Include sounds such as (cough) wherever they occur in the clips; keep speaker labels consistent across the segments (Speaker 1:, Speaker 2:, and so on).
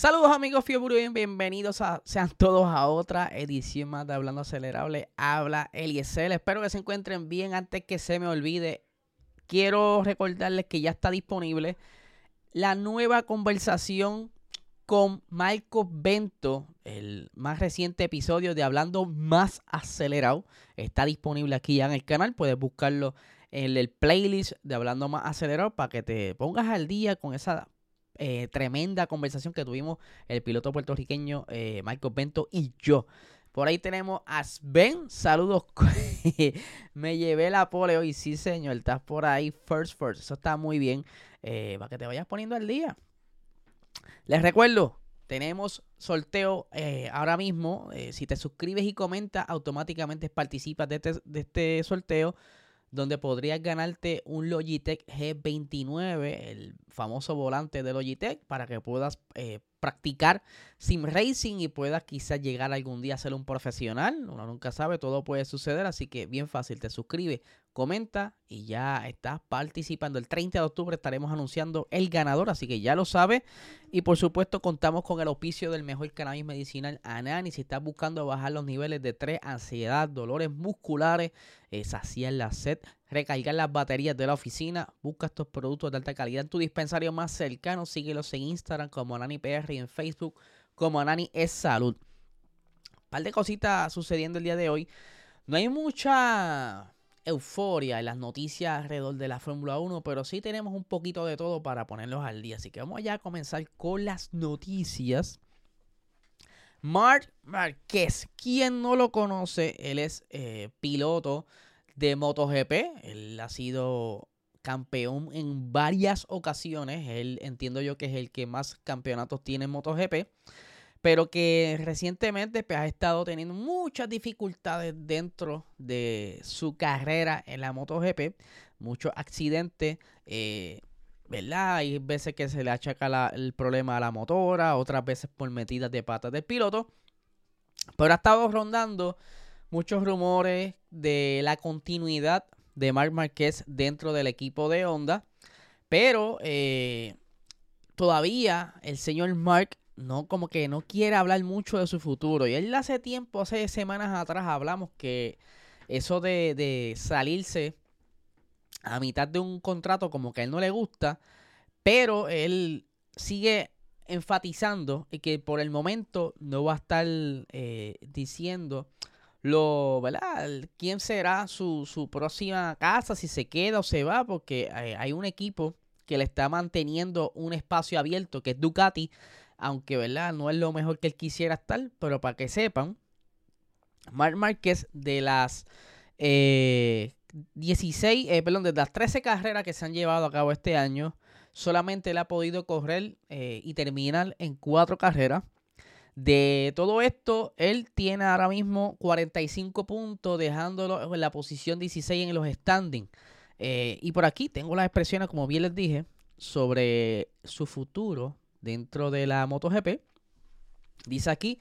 Speaker 1: Saludos amigos Fiebre, bienvenidos a, sean todos a otra edición más de Hablando Acelerable. Habla Eliezer, espero que se encuentren bien antes que se me olvide. Quiero recordarles que ya está disponible la nueva conversación con Marco Bento, el más reciente episodio de Hablando Más Acelerado. Está disponible aquí ya en el canal, puedes buscarlo en el playlist de Hablando Más Acelerado para que te pongas al día con esa eh, tremenda conversación que tuvimos el piloto puertorriqueño eh, Michael Bento y yo. Por ahí tenemos a Sven. Saludos. (laughs) Me llevé la pole hoy. Sí, señor. Estás por ahí. First, first. Eso está muy bien. Eh, para que te vayas poniendo al día. Les recuerdo. Tenemos sorteo ahora mismo. si te suscribes y comentas, automáticamente participas de este, de este sorteo donde podrías ganarte un Logitech G29, el famoso volante de Logitech, para que puedas eh, practicar sim racing y puedas quizás llegar algún día a ser un profesional. Uno nunca sabe, todo puede suceder, así que bien fácil, te suscribes, comenta y ya estás participando. El 30 de octubre estaremos anunciando el ganador, así que ya lo sabes. Y por supuesto contamos con el auspicio del mejor cannabis medicinal Anani. Si estás buscando bajar los niveles de estrés, ansiedad, dolores musculares, eh, saciar la sed, recargar las baterías de la oficina, busca estos productos de alta calidad en tu dispensario más cercano. Síguelos en Instagram como AnaniPR y en Facebook como Anani es Salud. Un par de cositas sucediendo el día de hoy. No hay mucha euforia en las noticias alrededor de la Fórmula 1, pero sí tenemos un poquito de todo para ponerlos al día. Así que vamos ya a comenzar con las noticias. Marc Márquez, quien no lo conoce, él es eh, piloto de MotoGP. Él ha sido campeón en varias ocasiones. Él entiendo yo que es el que más campeonatos tiene en MotoGP pero que recientemente pues, ha estado teniendo muchas dificultades dentro de su carrera en la MotoGP, muchos accidentes, eh, ¿verdad? Hay veces que se le achaca el problema a la motora, otras veces por metidas de patas del piloto, pero ha estado rondando muchos rumores de la continuidad de Marc Márquez dentro del equipo de Honda, pero eh, todavía el señor Mark no como que no quiere hablar mucho de su futuro. Y él hace tiempo, hace semanas atrás, hablamos que eso de, de salirse a mitad de un contrato como que a él no le gusta, pero él sigue enfatizando que por el momento no va a estar eh, diciendo lo, ¿verdad? quién será su, su, próxima casa, si se queda o se va, porque hay, hay un equipo que le está manteniendo un espacio abierto, que es Ducati, aunque ¿verdad? no es lo mejor que él quisiera estar, pero para que sepan, Marc Márquez de las 16, eh, eh, perdón, de las 13 carreras que se han llevado a cabo este año, solamente él ha podido correr eh, y terminar en cuatro carreras. De todo esto, él tiene ahora mismo 45 puntos, dejándolo en la posición 16 en los standings. y por aquí tengo las expresiones, como bien les dije, sobre su futuro dentro de la MotoGP. Dice aquí,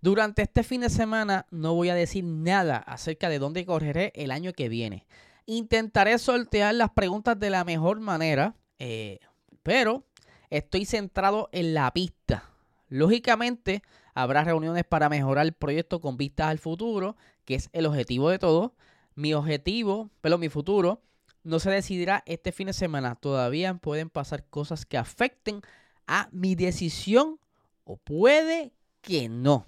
Speaker 1: durante este fin de semana no voy a decir nada acerca de dónde correré el año que viene. Intentaré sortear las preguntas de la mejor manera, eh, pero estoy centrado en la pista. Lógicamente, habrá reuniones para mejorar el proyecto con vistas al futuro, que es el objetivo de todo. Mi objetivo, pero mi futuro, no se decidirá este fin de semana. Todavía pueden pasar cosas que afecten a mi decisión o puede que no.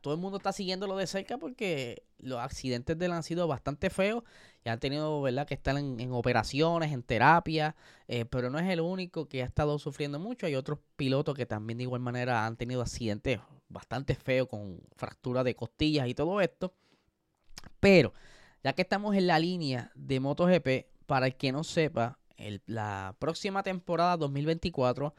Speaker 1: Todo el mundo está siguiéndolo de cerca porque los accidentes de él han sido bastante feos y han tenido ¿verdad? que estar en, operaciones, en terapia, eh, pero no es el único que ha estado sufriendo mucho. Hay otros pilotos que también de igual manera han tenido accidentes bastante feos con fracturas de costillas y todo esto. Pero ya que estamos en la línea de MotoGP, para el que no sepa, la próxima temporada 2024,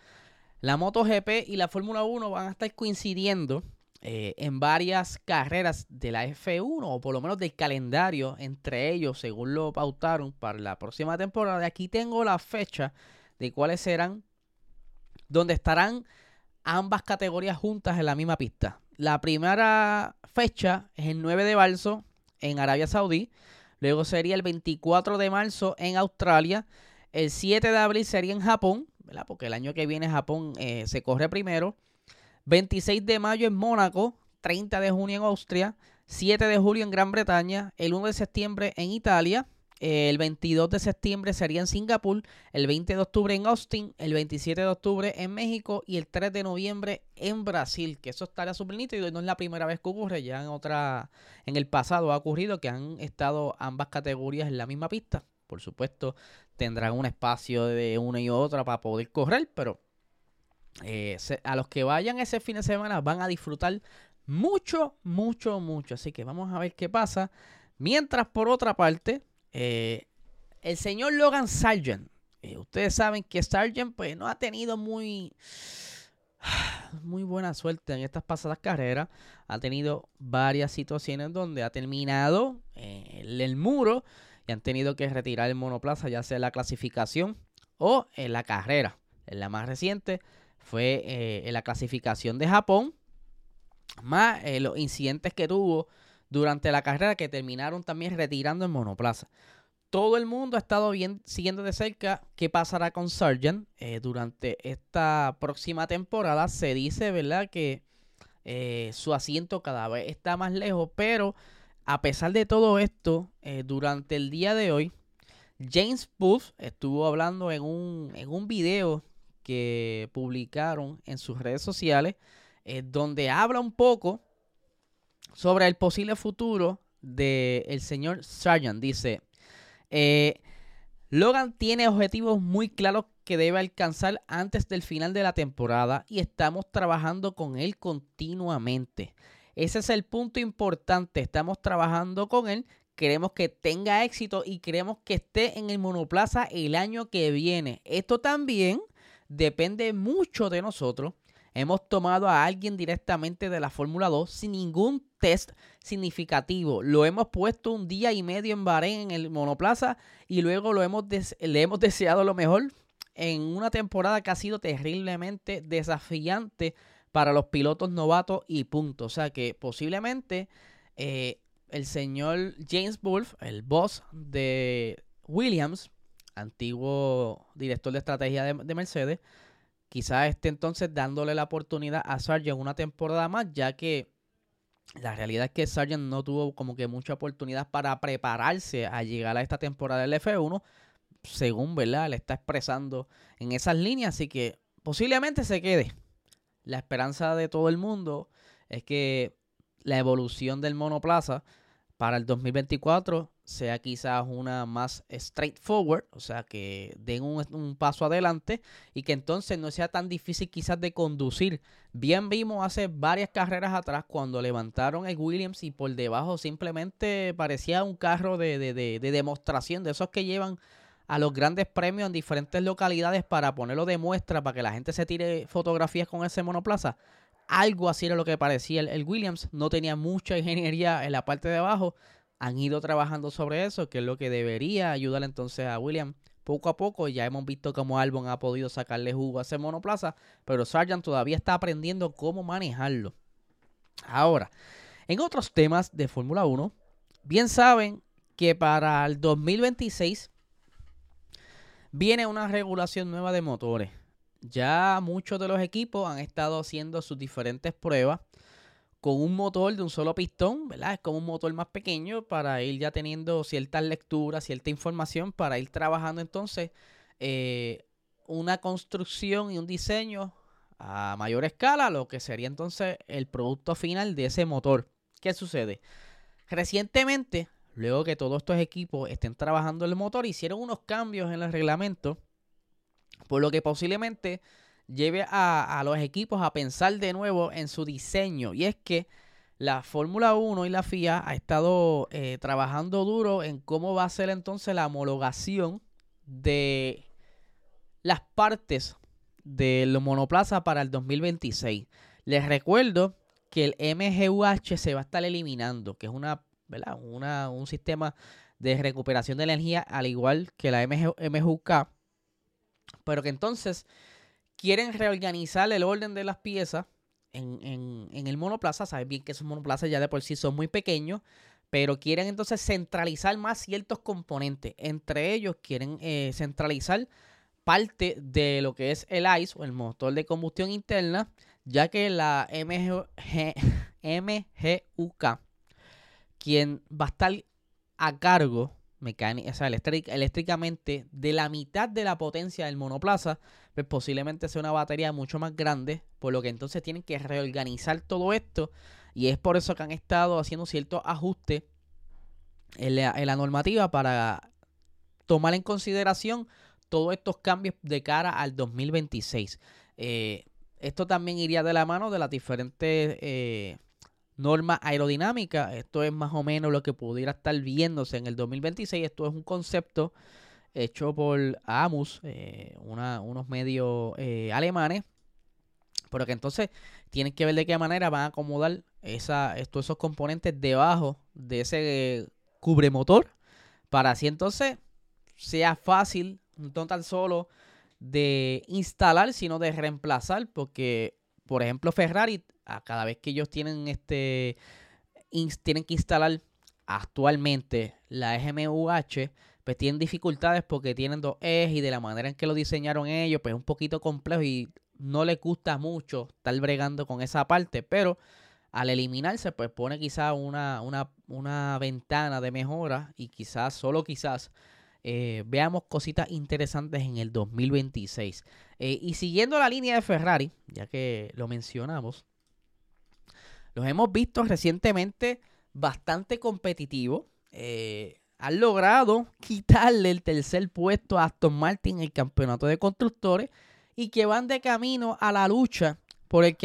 Speaker 1: la MotoGP y la Fórmula 1 van a estar coincidiendo eh, en varias carreras de la F1 o por lo menos del calendario entre ellos según lo pautaron para la próxima temporada. Aquí tengo la fecha de cuáles serán donde estarán ambas categorías juntas en la misma pista. La primera fecha es el 9 de marzo en Arabia Saudí, luego sería el 24 de marzo en Australia, el 7 de abril sería en Japón, porque el año que viene Japón eh, se corre primero. 26 de mayo en Mónaco, 30 de junio en Austria, 7 de julio en Gran Bretaña, el 1 de septiembre en Italia, el 22 de septiembre sería en Singapur, el 20 de octubre en Austin, el 27 de octubre en México y el 3 de noviembre en Brasil, que eso estaría súper y no es la primera vez que ocurre, ya en otra, en el pasado ha ocurrido que han estado ambas categorías en la misma pista. Por supuesto, tendrán un espacio de una y otra para poder correr, pero eh, a los que vayan ese fin de semana van a disfrutar mucho, mucho, mucho. Así que vamos a ver qué pasa. Mientras, por otra parte, eh, el señor Logan Sargent, eh, ustedes saben que Sargent pues, no ha tenido muy, muy buena suerte en estas pasadas carreras. Ha tenido varias situaciones donde ha terminado el muro han tenido que retirar el monoplaza, ya sea en la clasificación o en la carrera. En la más reciente fue eh, en la clasificación de Japón, más eh, los incidentes que tuvo durante la carrera que terminaron también retirando el monoplaza. Todo el mundo ha estado bien, siguiendo de cerca qué pasará con Sargent eh, durante esta próxima temporada. Se dice, ¿verdad?, que su asiento cada vez está más lejos, pero a pesar de todo esto, durante el día de hoy, James Booth estuvo hablando en un, en un video que publicaron en sus redes sociales, eh, donde habla un poco sobre el posible futuro del señor Sargent. Dice, eh, Logan tiene objetivos muy claros que debe alcanzar antes del final de la temporada y estamos trabajando con él continuamente. Ese es el punto importante. Estamos trabajando con él. Queremos que tenga éxito y queremos que esté en el monoplaza el año que viene. Esto también depende mucho de nosotros. Hemos tomado a alguien directamente de la Fórmula 2 sin ningún test significativo. Lo hemos puesto un día y medio en Bahrein en el monoplaza y luego lo hemos le hemos (laughs) deseado lo mejor en una temporada que ha sido terriblemente desafiante para los pilotos novatos y punto. O sea que posiblemente eh, el señor James Wolf, el boss de Williams, antiguo director de estrategia de, Mercedes, quizás esté entonces dándole la oportunidad a Sargent una temporada más, ya que la realidad es que Sargent no tuvo como que mucha oportunidad para prepararse a llegar a esta temporada del F1, según ¿verdad? le está expresando en esas líneas, así que posiblemente se quede. La esperanza de todo el mundo es que la evolución del monoplaza para el 2024 sea quizás una más straightforward, o sea, que den un, paso adelante y que entonces no sea tan difícil quizás de conducir. Bien vimos hace varias carreras atrás cuando levantaron el Williams y por debajo simplemente parecía un carro de, de demostración, de esos que llevan a los grandes premios en diferentes localidades para ponerlo de muestra, para que la gente se tire fotografías con ese monoplaza. Algo así era lo que parecía el, Williams. No tenía mucha ingeniería en la parte de abajo han ido trabajando sobre eso, que es lo que debería ayudar entonces a William poco a poco. Ya hemos visto cómo Albon ha podido sacarle jugo a ese monoplaza, pero Sargent todavía está aprendiendo cómo manejarlo. Ahora, en otros temas de Fórmula 1, bien saben que para el 2026 viene una regulación nueva de motores. Ya muchos de los equipos han estado haciendo sus diferentes pruebas con un motor de un solo pistón, ¿verdad? Es como un motor más pequeño para ir ya teniendo ciertas lecturas, cierta información, para ir trabajando entonces eh, una construcción y un diseño a mayor escala, lo que sería entonces el producto final de ese motor. ¿Qué sucede? Recientemente, luego que todos estos equipos estén trabajando el motor, hicieron unos cambios en el reglamento, por lo que posiblemente lleve a, los equipos a pensar de nuevo en su diseño. Y es que la Fórmula 1 y la FIA ha estado eh, trabajando duro en cómo va a ser entonces la homologación de las partes del monoplaza para el 2026. Les recuerdo que el MGUH se va a estar eliminando, que es una, una un sistema de recuperación de energía al igual que la MGUK, pero que entonces quieren reorganizar el orden de las piezas en, el monoplaza. Saben bien que esos monoplazas ya de por sí son muy pequeños, pero quieren entonces centralizar más ciertos componentes. Entre ellos quieren eh, centralizar parte de lo que es el ICE o el motor de combustión interna, ya que la MGUK, quien va a estar a cargo mecánica, o sea, eléctricamente de la mitad de la potencia del monoplaza, pues posiblemente sea una batería mucho más grande, por lo que entonces tienen que reorganizar todo esto y es por eso que han estado haciendo ciertos ajustes en la, normativa para tomar en consideración todos estos cambios de cara al 2026. Eh, esto también iría de la mano de las diferentes eh, norma aerodinámica. Esto es más o menos lo que pudiera estar viéndose en el 2026. Esto es un concepto hecho por AMUS, eh, unos medios eh, alemanes, pero que entonces tienen que ver de qué manera van a acomodar esa, estos, esos componentes debajo de ese cubremotor para así entonces sea fácil, no tan solo de instalar, sino de reemplazar, porque por ejemplo Ferrari cada vez que ellos tienen este tienen que instalar actualmente la GMUH, pues tienen dificultades porque tienen dos ejes y de la manera en que lo diseñaron ellos, pues es un poquito complejo y no les gusta mucho estar bregando con esa parte, pero al eliminarse, pues pone quizás una, una, ventana de mejora y quizás, solo quizás, eh, veamos cositas interesantes en el 2026. Eh, y siguiendo la línea de Ferrari, ya que lo mencionamos, los hemos visto recientemente bastante competitivos. Eh, han logrado quitarle el tercer puesto a Aston Martin en el campeonato de constructores y que van de camino a la lucha por el,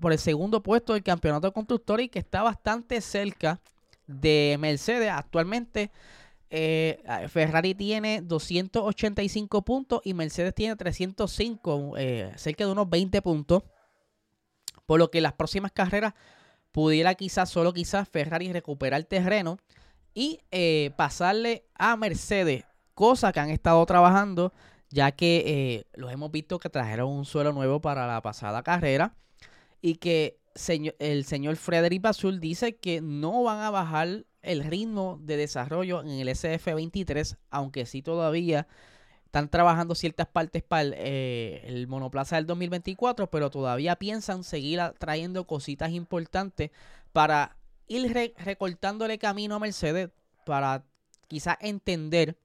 Speaker 1: por el segundo puesto del campeonato de constructores y que está bastante cerca de Mercedes. Actualmente eh, Ferrari tiene 285 puntos y Mercedes tiene 305, eh, cerca de unos 20 puntos. Por lo que las próximas carreras pudiera quizás, solo quizás, Ferrari recuperar terreno y eh, pasarle a Mercedes, cosa que han estado trabajando, ya que eh, los hemos visto que trajeron un suelo nuevo para la pasada carrera y que el señor Frederic Basul dice que no van a bajar el ritmo de desarrollo en el SF23, aunque sí todavía están trabajando ciertas partes para el, eh, monoplaza del 2024, pero todavía piensan seguir trayendo cositas importantes para ir recortándole camino a Mercedes para quizás entender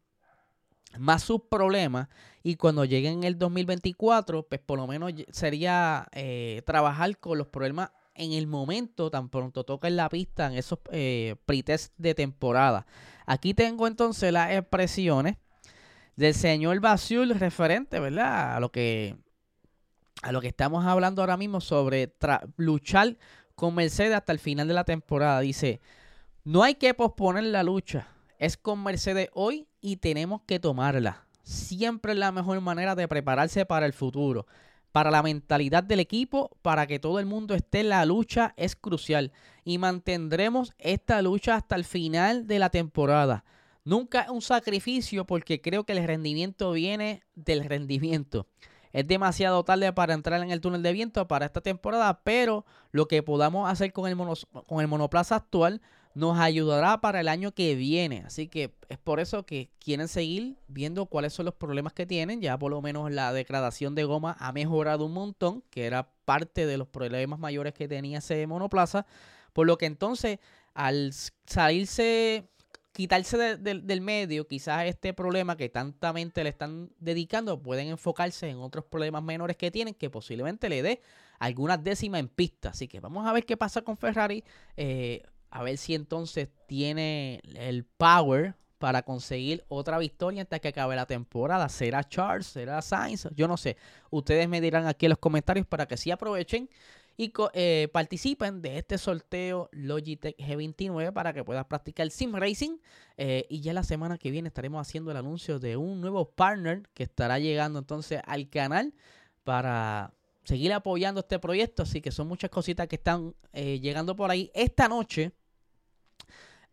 Speaker 1: más sus problemas y cuando lleguen el 2024, pues por lo menos sería eh, trabajar con los problemas en el momento, tan pronto toquen la pista en esos eh, de temporada. Aquí tengo entonces las expresiones del señor Basul referente, ¿verdad? A lo que a lo que estamos hablando ahora mismo sobre luchar con Mercedes hasta el final de la temporada. Dice, no hay que posponer la lucha. Es con Mercedes hoy y tenemos que tomarla. Siempre es la mejor manera de prepararse para el futuro. Para la mentalidad del equipo, para que todo el mundo esté en la lucha, es crucial. Y mantendremos esta lucha hasta el final de la temporada. Nunca es un sacrificio porque creo que el rendimiento viene del rendimiento. Es demasiado tarde para entrar en el túnel de viento para esta temporada, pero lo que podamos hacer con el, con el monoplaza actual nos ayudará para el año que viene. Así que es por eso que quieren seguir viendo cuáles son los problemas que tienen. Ya por lo menos la degradación de goma ha mejorado un montón, que era parte de los problemas mayores que tenía ese monoplaza. Por lo que entonces al salirse quitarse del medio quizás este problema que tantamente le están dedicando, pueden enfocarse en otros problemas menores que tienen que posiblemente le dé algunas décimas en pista. Así que vamos a ver qué pasa con Ferrari, eh, a ver si entonces tiene el power para conseguir otra victoria hasta que acabe la temporada. ¿Será Charles? ¿Será Sainz? Yo no sé. Ustedes me dirán aquí en los comentarios para que sí aprovechen y eh, participen de este sorteo Logitech G29 para que puedas practicar Sim Racing. Eh, y ya la semana que viene estaremos haciendo el anuncio de un nuevo partner que estará llegando entonces al canal para seguir apoyando este proyecto. Así que son muchas cositas que están eh, llegando por ahí. Esta noche,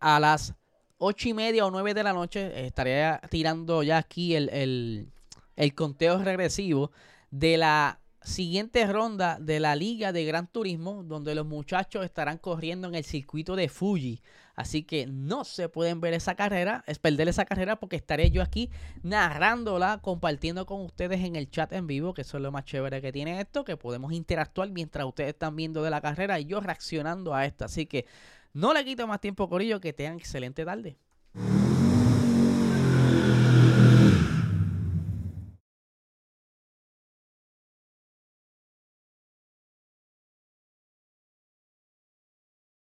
Speaker 1: a las ocho y media o nueve de la noche, estaré tirando ya aquí el, el conteo regresivo de la siguiente ronda de la Liga de Gran Turismo, donde los muchachos estarán corriendo en el circuito de Fuji. Así que no se pueden ver esa carrera, es perder esa carrera porque estaré yo aquí narrándola, compartiendo con ustedes en el chat en vivo, que eso es lo más chévere que tiene esto, que podemos interactuar mientras ustedes están viendo de la carrera y yo reaccionando a esto. Así que no le quito más tiempo, Corillo, que tengan excelente tarde.